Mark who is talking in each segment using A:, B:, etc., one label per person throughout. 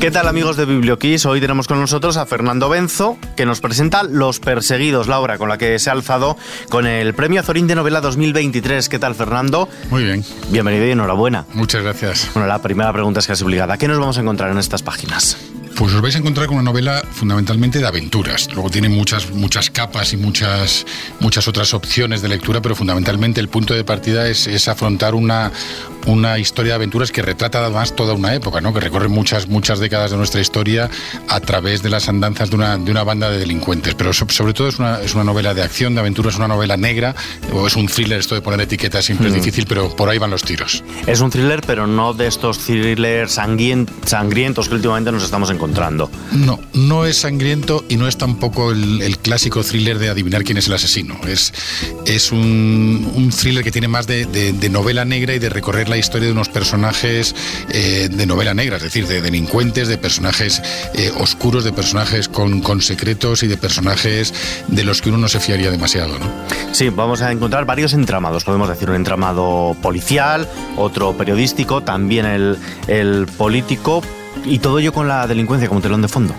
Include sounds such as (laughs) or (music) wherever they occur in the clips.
A: ¿Qué tal amigos de Biblioquiz? Hoy tenemos con nosotros a Fernando Benzo, que nos presenta Los Perseguidos, la obra con la que se ha alzado con el Premio Azorín de Novela 2023. ¿Qué tal, Fernando?
B: Muy bien.
A: Bienvenido y enhorabuena.
B: Muchas gracias.
A: Bueno, la primera pregunta es casi obligada. ¿Qué nos vamos a encontrar en estas páginas?
B: Pues os vais a encontrar con una novela fundamentalmente de aventuras. Luego tiene muchas, muchas capas y muchas, muchas otras opciones de lectura, pero fundamentalmente el punto de partida es, es afrontar una, una historia de aventuras que retrata además toda una época, ¿no? que recorre muchas, muchas décadas de nuestra historia a través de las andanzas de una, de una banda de delincuentes. Pero sobre todo es una, es una novela de acción, de aventuras, una novela negra, o es un thriller, esto de poner etiquetas siempre es mm. difícil, pero por ahí van los tiros.
A: Es un thriller, pero no de estos thrillers sangrientos que últimamente nos estamos encontrando.
B: No, no es sangriento y no es tampoco el, clásico thriller de adivinar quién es el asesino. Es, es un, thriller que tiene más de, novela negra y de recorrer la historia de unos personajes eh, de novela negra, es decir, de delincuentes, de personajes eh, oscuros, de personajes con, con, secretos y de personajes de los que uno no se fiaría demasiado. ¿no?
A: Sí, vamos a encontrar varios entramados. Podemos decir un entramado policial, otro periodístico, también el, el político y todo ello con la delincuencia como telón de fondo.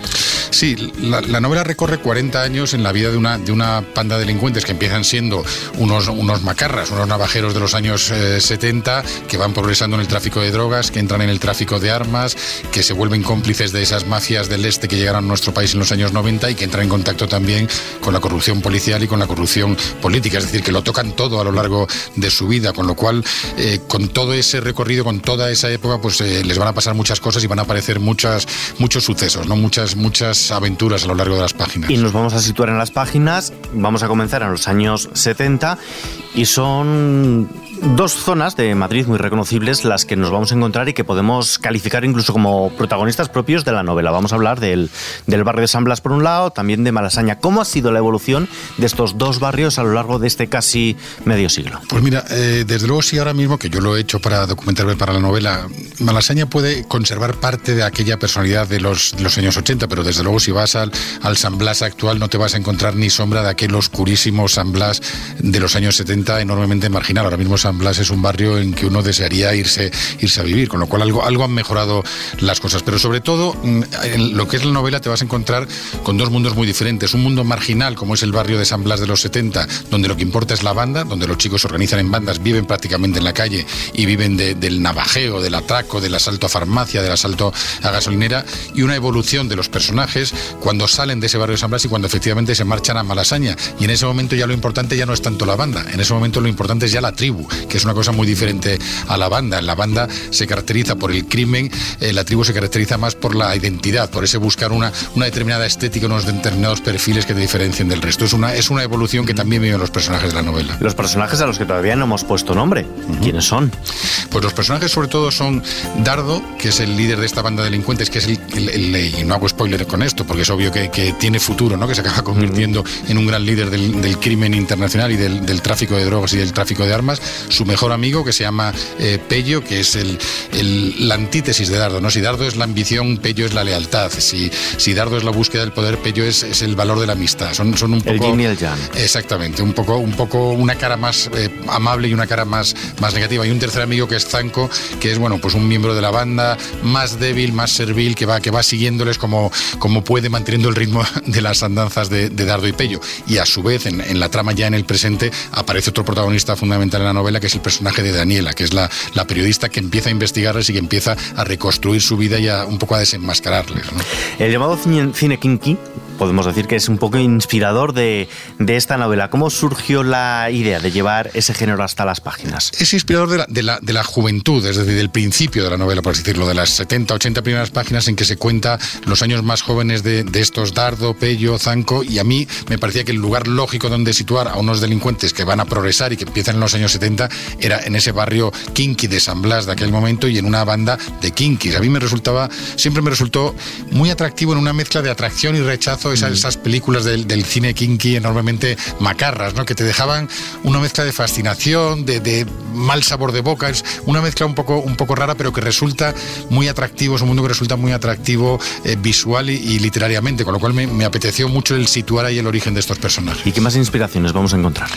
B: Sí, la, novela recorre 40 años en la vida de una, de una panda de delincuentes que empiezan siendo unos, unos macarras, unos navajeros de los años 70, eh, que van progresando en el tráfico de drogas, que entran en el tráfico de armas, que se vuelven cómplices de esas mafias del este que llegaron a nuestro país en los años 90 y que entran en contacto también con la corrupción policial y con la corrupción política. Es decir, que lo tocan todo a lo largo de su vida, con lo cual, eh, con todo ese recorrido, con toda esa época, pues eh, les van a pasar muchas cosas y van a aparecer muchas, muchos sucesos, ¿no? muchas, muchas aventuras a lo largo de las páginas.
A: Y nos vamos a situar en las páginas, vamos a comenzar en los años 70 y son dos zonas de Madrid muy reconocibles las que nos vamos a encontrar y que podemos calificar incluso como protagonistas propios de la novela. Vamos a hablar del, del barrio de San Blas por un lado, también de Malasaña. ¿Cómo ha sido la evolución de estos dos barrios a lo largo de este casi medio siglo?
B: Pues mira, eh, desde luego sí ahora mismo, que yo lo he hecho para documentarme para la novela, Malasaña puede conservar parte de aquella personalidad de los, los años 80, pero desde luego si vas al, al San Blas actual no te vas a encontrar ni sombra de aquel oscurísimo San Blas de los años 70 enormemente marginal. Ahora mismo San San Blas es un barrio en que uno desearía irse, irse a vivir, con lo cual algo, algo han mejorado las cosas. Pero sobre todo, mm, en lo que es la novela te vas a encontrar con dos mundos muy diferentes. Un mundo marginal, como es el barrio de San Blas de los 70, donde lo que importa es la banda, donde los chicos se organizan en bandas, viven prácticamente en la calle y viven del navajeo, del atraco, del asalto a farmacia, del asalto a gasolinera, y una evolución de los personajes cuando salen de ese barrio de San Blas y cuando efectivamente se marchan a Malasaña. Y en ese momento ya lo importante ya no es tanto la banda, en ese momento lo importante es ya la tribu, que es una cosa muy diferente a la banda. En la banda se caracteriza por el crimen, eh, la tribu se caracteriza más por la identidad, por ese buscar una, una determinada estética, unos determinados perfiles que te diferencien del resto. Es una, es una evolución que también viven los personajes de la novela.
A: Los personajes a los que todavía no hemos puesto nombre, ¿quiénes son?
B: Pues los personajes sobre todo son Dardo, que es el líder de esta banda de delincuentes, que es el, y no hago spoiler con esto, porque es obvio que, que tiene futuro, ¿no? que se acaba convirtiendo en un gran líder del, del crimen internacional y del, del, tráfico de drogas y del tráfico de armas. Su mejor amigo que se llama eh, Pello, que es el, la antítesis de Dardo. ¿no? Si Dardo es la ambición, Pello es la lealtad. Si, si Dardo es la búsqueda del poder, Pello es, es el valor de la amistad. Son, son un poco.
A: El y
B: Exactamente, un poco, un poco una cara más eh, amable y una cara más, más negativa. Y un tercer amigo que es Zanco, que es bueno, pues un miembro de la banda, más débil, más servil, que va, que va siguiéndoles como, como puede, manteniendo el ritmo (laughs) de las andanzas de, Dardo y Pello. Y a su vez, en, en la trama ya en el presente, aparece otro protagonista fundamental en la novela, que es el personaje de Daniela, que es la, la periodista que empieza a investigarles y que empieza a reconstruir su vida y a, un poco a desenmascararles.
A: El llamado cine kinky podemos decir que es un poco inspirador de, de, esta novela. ¿Cómo surgió la idea de llevar ese género hasta las páginas?
B: Es inspirador de la, de la, juventud, es decir, del principio de la novela, por así decirlo, de las 70, 80 primeras páginas en que se cuenta los años más jóvenes de, de estos Dardo, Pello, Zanco, y a mí me parecía que el lugar lógico donde situar a unos delincuentes que van a progresar y que empiezan en los años 70 era en ese barrio kinky de San Blas de aquel momento y en una banda de kinkis. A mí me resultaba, siempre me resultó muy atractivo en una mezcla de atracción y rechazo mm. esas, películas del, cine kinky enormemente macarras, ¿no? que te dejaban una mezcla de fascinación, de, mal sabor de boca, es una mezcla un poco, un poco rara, pero que resulta muy atractivo, es un mundo que resulta muy atractivo eh, visual y, literariamente, con lo cual me, apeteció mucho el situar ahí el origen de estos personajes.
A: ¿Y qué más inspiraciones vamos a encontrar?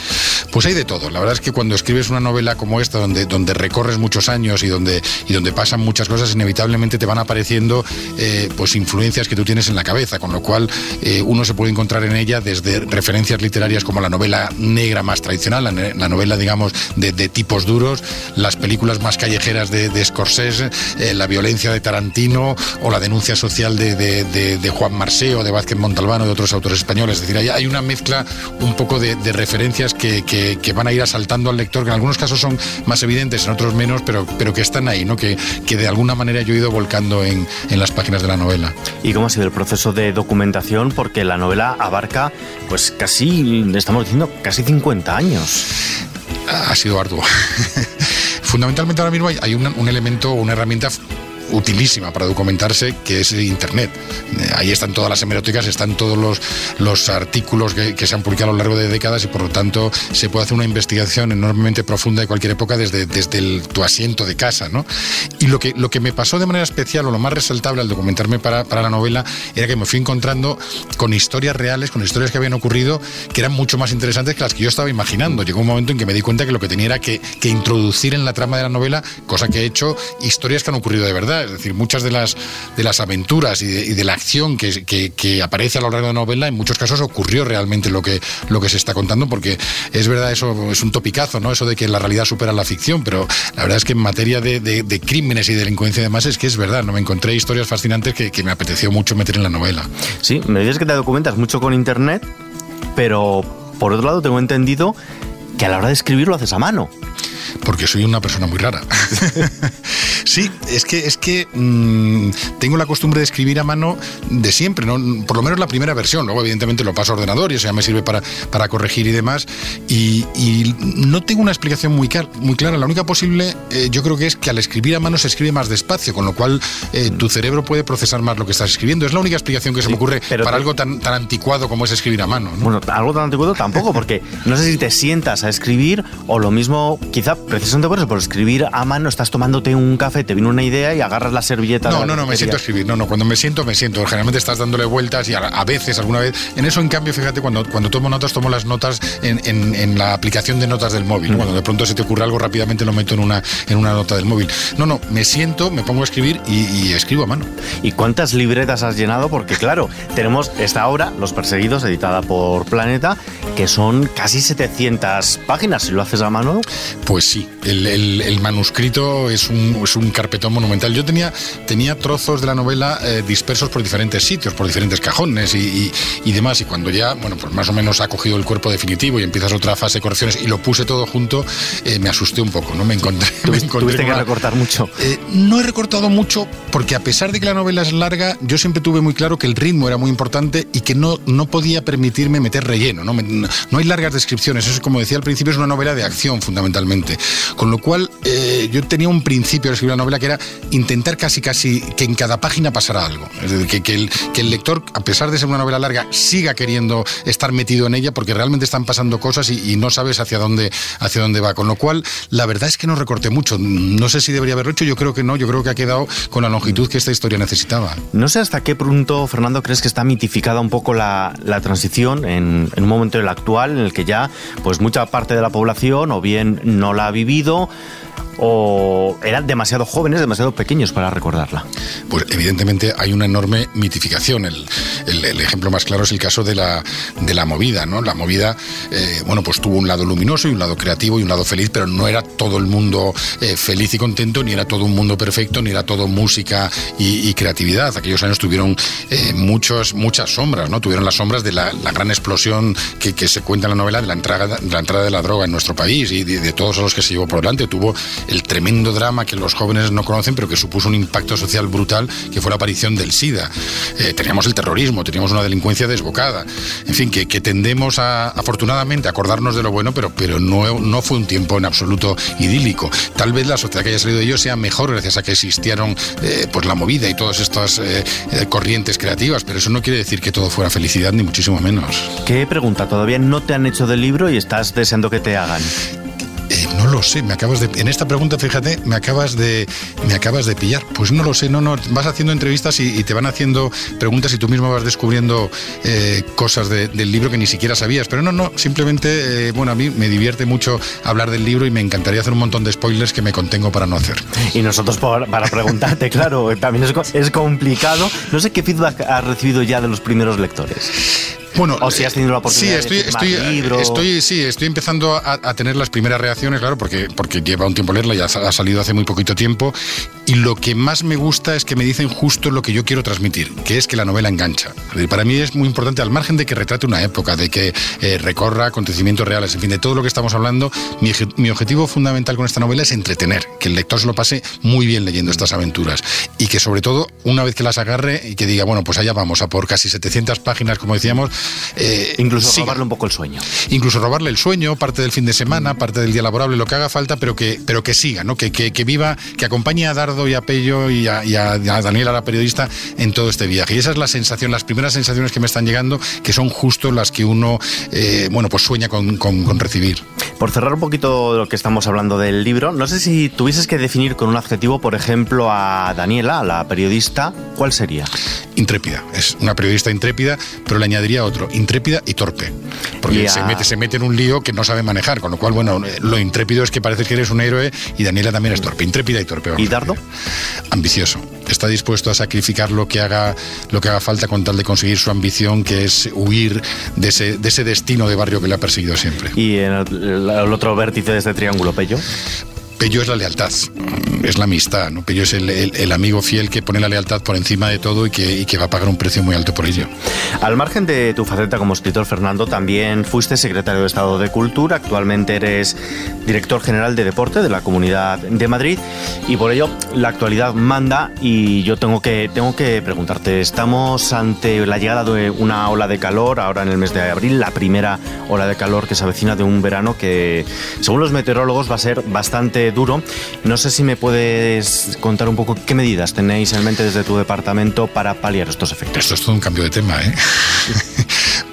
B: Pues hay de todo. La verdad es que cuando escribes una novela como esta, donde, donde recorres muchos años y donde, y donde pasan muchas cosas, inevitablemente te van apareciendo eh, pues influencias que tú tienes en la cabeza, con lo cual eh, uno se puede encontrar en ella desde referencias literarias como la novela negra más tradicional, la, novela, digamos, de, tipos duros, las películas más callejeras de, de Scorsese, eh, la violencia de Tarantino o la denuncia social de, de, Juan Marseo, de Vázquez Montalbano, de otros autores españoles. Es decir, hay, hay una mezcla un poco de, referencias que, que, van a ir asaltando al lector, que en algunos casos son más evidentes, en otros menos, pero, pero que están ahí, ¿no? que, que de alguna manera yo he ido volcando en, en las páginas de la novela.
A: ¿Y cómo ha sido el proceso de documentación? Porque la novela abarca, pues casi, estamos diciendo, casi 50 años.
B: Ha sido arduo. (laughs) Fundamentalmente ahora mismo hay, un, un elemento, una herramienta utilísima para documentarse, que es Internet. Eh, ahí están todas las hemerotecas, están todos los, los artículos que, se han publicado a lo largo de décadas y por lo tanto se puede hacer una investigación enormemente profunda de cualquier época desde, desde tu asiento de casa. ¿no? Y lo que, lo que me pasó de manera especial o lo más resaltable al documentarme para, para la novela era que me fui encontrando con historias reales, con historias que habían ocurrido que eran mucho más interesantes que las que yo estaba imaginando. Llegó un momento en que me di cuenta que lo que tenía era que, que introducir en la trama de la novela, cosa que he hecho, historias que han ocurrido de verdad es decir, muchas de las, de las aventuras y de, la acción que, que, aparece a lo largo de la novela, en muchos casos ocurrió realmente lo que, lo que se está contando, porque es verdad, eso es un topicazo, ¿no? Eso de que la realidad supera la ficción, pero la verdad es que en materia de, crímenes y delincuencia y demás es que es verdad, ¿no? Me encontré historias fascinantes que, que me apeteció mucho meter en la novela.
A: Sí, me dices que te documentas mucho con internet, pero por otro lado tengo entendido que a la hora de escribir lo haces a mano
B: porque soy una persona muy rara. (laughs) sí, es que, es que mm, tengo la costumbre de escribir a mano de siempre, ¿no? por lo menos la primera versión. Luego, evidentemente, lo paso a ordenador y eso ya me sirve para, para corregir y demás. Y, no tengo una explicación muy, muy clara. La única posible, eh, yo creo que es que al escribir a mano se escribe más despacio, con lo cual eh, tu cerebro puede procesar más lo que estás escribiendo. Es la única explicación que se me ocurre para algo tan, tan anticuado como es escribir a mano.
A: Bueno, algo tan anticuado tampoco, porque no sé si te sientas a escribir o lo mismo, quizá precisamente por eso, por escribir a mano, estás tomándote un café, te viene una idea y agarras la servilleta.
B: No, no, no, me siento a escribir. No, no, cuando me siento, me siento. Generalmente estás dándole vueltas y a, veces, alguna vez. En eso, en cambio, fíjate, cuando, cuando tomo notas, tomo las notas en, en, la aplicación de notas del móvil. Cuando de pronto se te ocurre algo, rápidamente lo meto en una, en una nota del móvil. No, no, me siento, me pongo a escribir y, escribo a mano.
A: ¿Y cuántas libretas has llenado? Porque, claro, tenemos esta obra, Los Perseguidos, editada por Planeta, que son casi 700 páginas. Si lo haces a mano.
B: Pues sí, el, manuscrito es un, es un, carpetón monumental. Yo tenía, tenía trozos de la novela eh, dispersos por diferentes sitios, por diferentes cajones y, y, demás. Y cuando ya, bueno, pues más o menos ha cogido el cuerpo definitivo y empiezas otra fase de correcciones y lo puse todo junto, eh, me asusté un poco, ¿no? Me encontré. Me
A: ¿Tuviste que recortar mucho?
B: Eh, no he recortado mucho porque a pesar de que la novela es larga, yo siempre tuve muy claro que el ritmo era muy importante y que no, no podía permitirme meter relleno. ¿no? no hay largas descripciones. Eso, como decía al principio, es una novela de acción fundamentalmente. Con lo cual, eh, yo tenía un principio de escribir la novela que era intentar casi, casi que en cada página pasara algo. Es decir, que, que, el, que el lector, a pesar de ser una novela larga, siga queriendo estar metido en ella porque realmente están pasando cosas y, no sabes hacia dónde, hacia dónde va. Con lo cual, la verdad es que no recorté mucho. No sé si debería haberlo hecho, yo creo que no. Yo creo que ha quedado con la longitud que esta historia necesitaba.
A: No sé hasta qué punto, Fernando, crees que está mitificada un poco la, la transición en, en un momento el actual en el que ya pues mucha parte de la población o bien no la ha vivido o eran demasiado jóvenes, demasiado pequeños para recordarla?
B: Pues evidentemente hay una enorme mitificación. El, ejemplo más claro es el caso de la, de la movida, ¿no? La movida, eh, bueno, pues tuvo un lado luminoso y un lado creativo y un lado feliz, pero no era todo el mundo eh, feliz y contento, ni era todo un mundo perfecto, ni era todo música y, creatividad. Aquellos años tuvieron eh, muchos, muchas sombras, ¿no? Tuvieron las sombras de la, gran explosión que, se cuenta en la novela de la entrada, de la entrada de la droga en nuestro país y de, de todos los que se llevó por delante. Tuvo el tremendo drama que los jóvenes no conocen, pero que supuso un impacto social brutal, que fue la aparición del SIDA. Eh, teníamos el terrorismo, teníamos una delincuencia desbocada. En fin, que, tendemos a, afortunadamente, acordarnos de lo bueno, pero, pero no, no fue un tiempo en absoluto idílico. Tal vez la sociedad que haya salido de ello sea mejor gracias a que existieron eh, pues la movida y todas estas eh, corrientes creativas, pero eso no quiere decir que todo fuera felicidad, ni muchísimo menos.
A: ¿Qué pregunta todavía no te han hecho del libro y estás deseando que te hagan?
B: No lo sé, me acabas de. En esta pregunta, fíjate, me acabas de. Me acabas de pillar. Pues no lo sé, no, no. Vas haciendo entrevistas y, te van haciendo preguntas y tú mismo vas descubriendo eh, cosas del libro que ni siquiera sabías. Pero no, no, simplemente, eh, bueno, a mí me divierte mucho hablar del libro y me encantaría hacer un montón de spoilers que me contengo para no hacer.
A: Y nosotros para preguntarte, (laughs) claro, también es complicado. No sé qué feedback has recibido ya de los primeros lectores.
B: Bueno,
A: o si has tenido la oportunidad
B: sí, estoy,
A: de
B: estoy, estoy, sí, estoy empezando a, tener las primeras reacciones, claro, porque, porque lleva un tiempo leerla, ya ha salido hace muy poquito tiempo, y lo que más me gusta es que me dicen justo lo que yo quiero transmitir, que es que la novela engancha. Para mí es muy importante, al margen de que retrate una época, de que eh, recorra acontecimientos reales, en fin, de todo lo que estamos hablando, mi, mi objetivo fundamental con esta novela es entretener, que el lector se lo pase muy bien leyendo estas aventuras, y que sobre todo, una vez que las agarre y que diga, bueno, pues allá vamos, a por casi 700 páginas, como decíamos,
A: eh, incluso robarle un poco el sueño.
B: Incluso robarle el sueño, parte del fin de semana, parte del día laborable, lo que haga falta, pero que, pero que siga, ¿no? que, que, viva, que acompañe a Dardo y a Pello y a, y a, Daniela, la periodista, en todo este viaje. Y esa es la sensación, las primeras sensaciones que me están llegando, que son justo las que uno, eh, bueno, pues sueña con, con, recibir.
A: Por cerrar un poquito lo que estamos hablando del libro, no sé si tuvieses que definir con un adjetivo, por ejemplo, a Daniela, la periodista, ¿cuál sería?
B: Intrépida. Es una periodista intrépida, pero le añadiría otro, intrépida y torpe. Porque se, mete, se mete en un lío que no sabe manejar, con lo cual, bueno, lo intrépido es que parece que eres un héroe y Daniela también es torpe, intrépida y torpe.
A: ¿Y Dardo?
B: Ambicioso. Está dispuesto a sacrificar lo que haga lo que haga falta con tal de conseguir su ambición, que es huir de ese, de ese destino de barrio que le ha perseguido siempre.
A: ¿Y en el, el otro vértice de este triángulo, Pello?
B: Pello es la lealtad, es la amistad, ¿no? Pello es el, amigo fiel que pone la lealtad por encima de todo y que, que, va a pagar un precio muy alto por ello.
A: Al margen de tu faceta como escritor, Fernando, también fuiste secretario de Estado de Cultura, actualmente eres director general de Deporte de la Comunidad de Madrid y por ello la actualidad manda y yo tengo que, tengo que preguntarte, estamos ante la llegada de una ola de calor ahora en el mes de abril, la primera ola de calor que se avecina de un verano que según los meteorólogos va a ser bastante duro. No sé si me puedes contar un poco qué medidas tenéis en mente desde tu departamento para paliar estos efectos.
B: Esto es todo un cambio de tema, ¿eh? (laughs)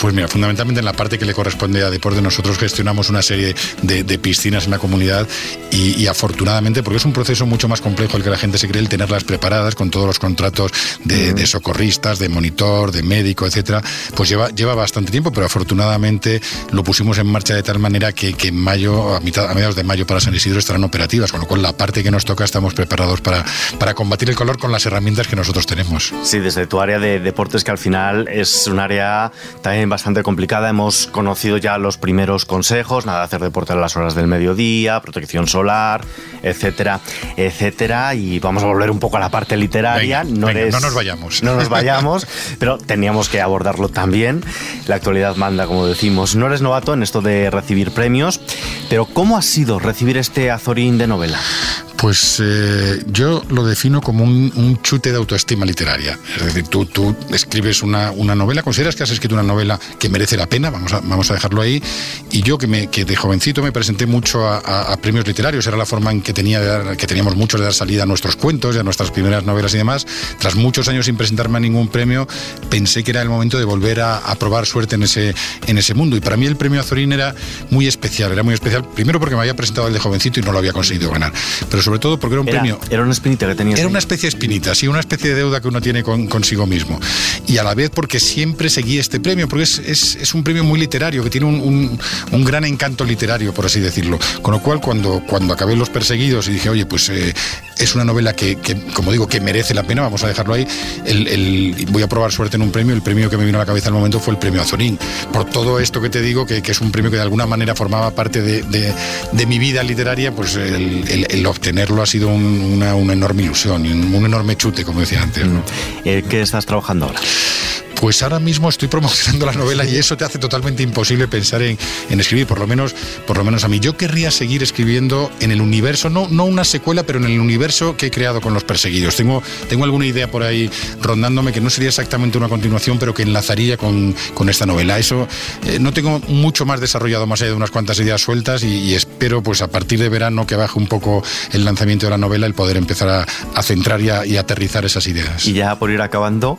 B: Pues mira, fundamentalmente en la parte que le corresponde a deporte, nosotros gestionamos una serie de, piscinas en la comunidad y, afortunadamente, porque es un proceso mucho más complejo el que la gente se cree, el tenerlas preparadas con todos los contratos de, socorristas, de monitor, de médico, etcétera, pues lleva, lleva bastante tiempo, pero afortunadamente lo pusimos en marcha de tal manera que, en mayo, a, mitad, a mediados de mayo para San Isidro estarán operativas, con lo cual la parte que nos toca estamos preparados para, para combatir el color con las herramientas que nosotros tenemos.
A: Sí, desde tu área de deportes que al final es un área también bastante complicada. Hemos conocido ya los primeros consejos, nada de hacer deporte a las horas del mediodía, protección solar, etcétera, etcétera. Y vamos a volver un poco a la parte literaria.
B: no, no nos vayamos.
A: No nos vayamos, (laughs) pero teníamos que abordarlo también. La actualidad manda, como decimos. No eres novato en esto de recibir premios, pero ¿cómo ha sido recibir este Azorín de novela?
B: Pues eh, yo lo defino como un, chute de autoestima literaria. Es decir, tú, tú escribes una, una, novela, consideras que has escrito una novela que merece la pena, vamos a, vamos a dejarlo ahí, y yo que, me, que de jovencito me presenté mucho a, premios literarios, era la forma en que, tenía que teníamos muchos de dar salida a nuestros cuentos y a nuestras primeras novelas y demás. Tras muchos años sin presentarme a ningún premio, pensé que era el momento de volver a, probar suerte en ese, en ese mundo. Y para mí el premio Azorín era muy especial, era muy especial, primero porque me había presentado el de jovencito y no lo había conseguido ganar, pero sobre todo porque era un premio.
A: Era una espinita que tenía.
B: Era una especie de espinita, sí, una especie de deuda que uno tiene con, consigo mismo. Y a la vez porque siempre seguí este premio, porque es, es, es un premio muy literario, que tiene un, un, gran encanto literario, por así decirlo. Con lo cual, cuando, cuando acabé Los Perseguidos y dije, oye, pues eh, es una novela que, que, como digo, que merece la pena, vamos a dejarlo ahí, el, el, voy a probar suerte en un premio, el premio que me vino a la cabeza al momento fue el premio Azorín. Por todo esto que te digo, que, que es un premio que de alguna manera formaba parte de, de, de mi vida literaria, pues el, el obtenerlo ha sido una, una, enorme ilusión y un, enorme chute, como decía antes.
A: ¿Qué estás trabajando ahora?
B: Pues ahora mismo estoy promocionando la novela y eso te hace totalmente imposible pensar en, escribir, por lo menos, por lo menos a mí. Yo querría seguir escribiendo en el universo, no, no una secuela, pero en el universo que he creado con los perseguidos. Tengo, tengo alguna idea por ahí rondándome que no sería exactamente una continuación, pero que enlazaría con, esta novela. Eso eh, no tengo mucho más desarrollado más allá de unas cuantas ideas sueltas y, espero pues a partir de verano que baje un poco el lanzamiento de la novela el poder empezar a, centrar y, y aterrizar esas ideas.
A: Y ya por ir acabando,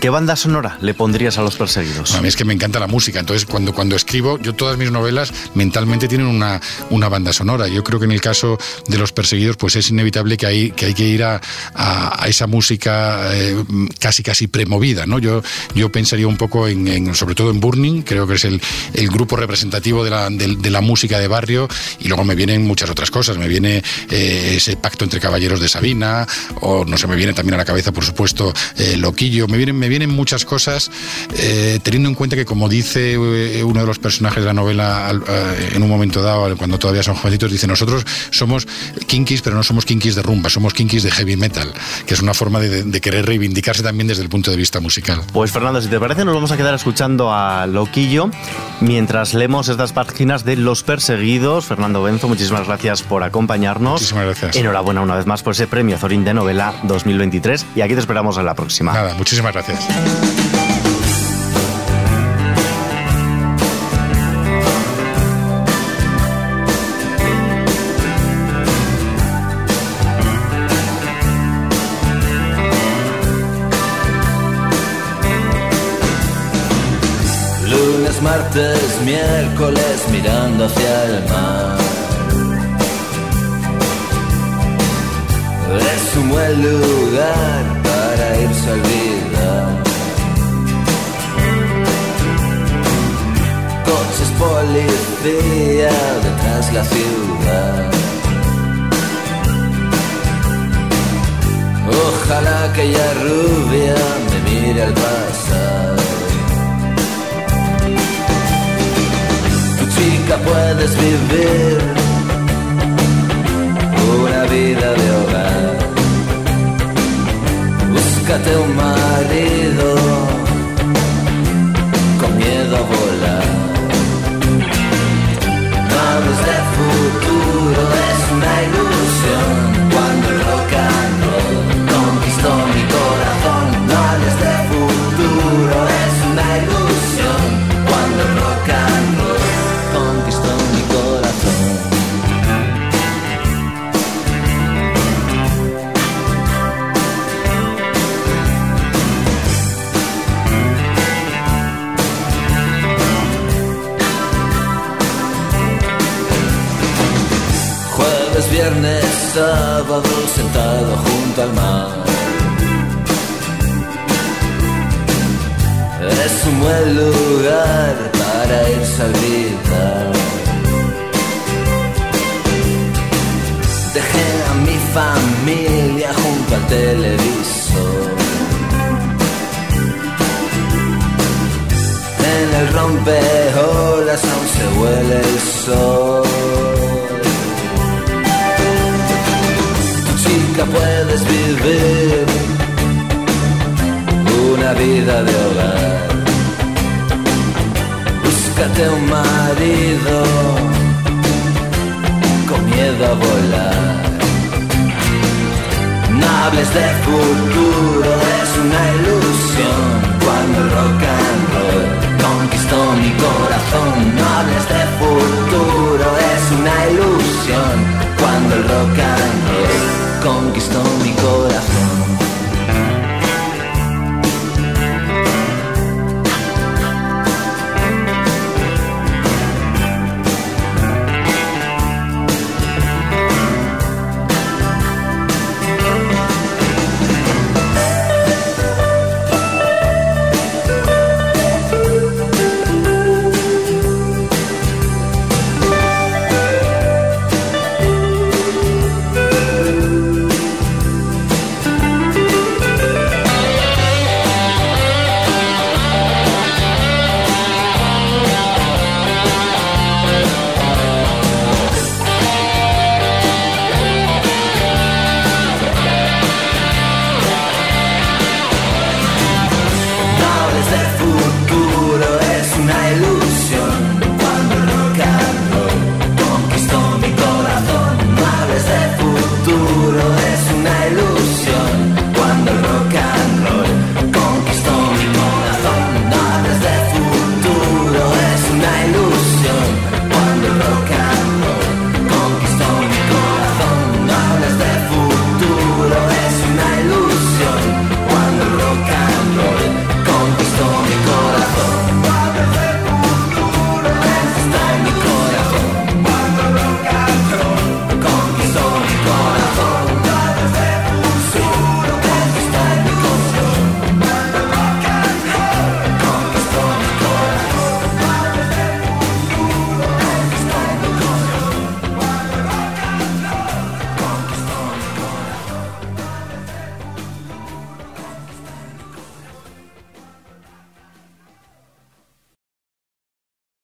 A: ¿Qué banda sonora le pondrías a los perseguidos?
B: A mí es que me encanta la música, entonces cuando, cuando escribo, yo todas mis novelas mentalmente tienen una, una banda sonora. Yo creo que en el caso de los perseguidos, pues es inevitable que hay que, ir a, a, esa música eh, casi casi premovida. ¿no? Yo, yo pensaría un poco en, sobre todo en Burning, creo que es el, el grupo representativo de la, de, la, música de barrio, y luego me vienen muchas otras cosas. Me viene eh, ese pacto entre caballeros de Sabina, o no sé, me viene también a la cabeza, por supuesto, eh, Loquillo. Me vienen, vienen muchas cosas, eh, teniendo en cuenta que, como dice eh, uno de los personajes de la novela eh, en un momento dado, cuando todavía son jovencitos, dice: Nosotros somos kinkis, pero no somos kinkis de rumba, somos kinkis de heavy metal, que es una forma de, querer reivindicarse también desde el punto de vista musical.
A: Pues, Fernando, si te parece, nos vamos a quedar escuchando a Loquillo mientras leemos estas páginas de Los Perseguidos. Fernando Benzo, muchísimas gracias por acompañarnos.
B: Muchísimas gracias.
A: Enhorabuena una vez más por ese premio Zorín de Novela 2023 y aquí te esperamos en la próxima.
B: Nada, muchísimas gracias.
C: Lunes, martes, miércoles mirando hacia el mar. Es un buen lugar para irse a olvidar. Coches policía detrás la ciudad. Ojalá aquella rubia me mire al pasar. Tu chica puedes vivir sábado sentado junto al mar. Es un buen lugar para irse a gritar. Dejé a mi familia junto al televisor. En el rompeolas aún se huele el sol. puedes vivir una vida de hogar. Búscate un marido con miedo a volar. No hables de futuro, es una ilusión. Cuando el rock and roll conquistó mi corazón, no hables de futuro, es una ilusión. Cuando el rock and roll conquistó mi corazón.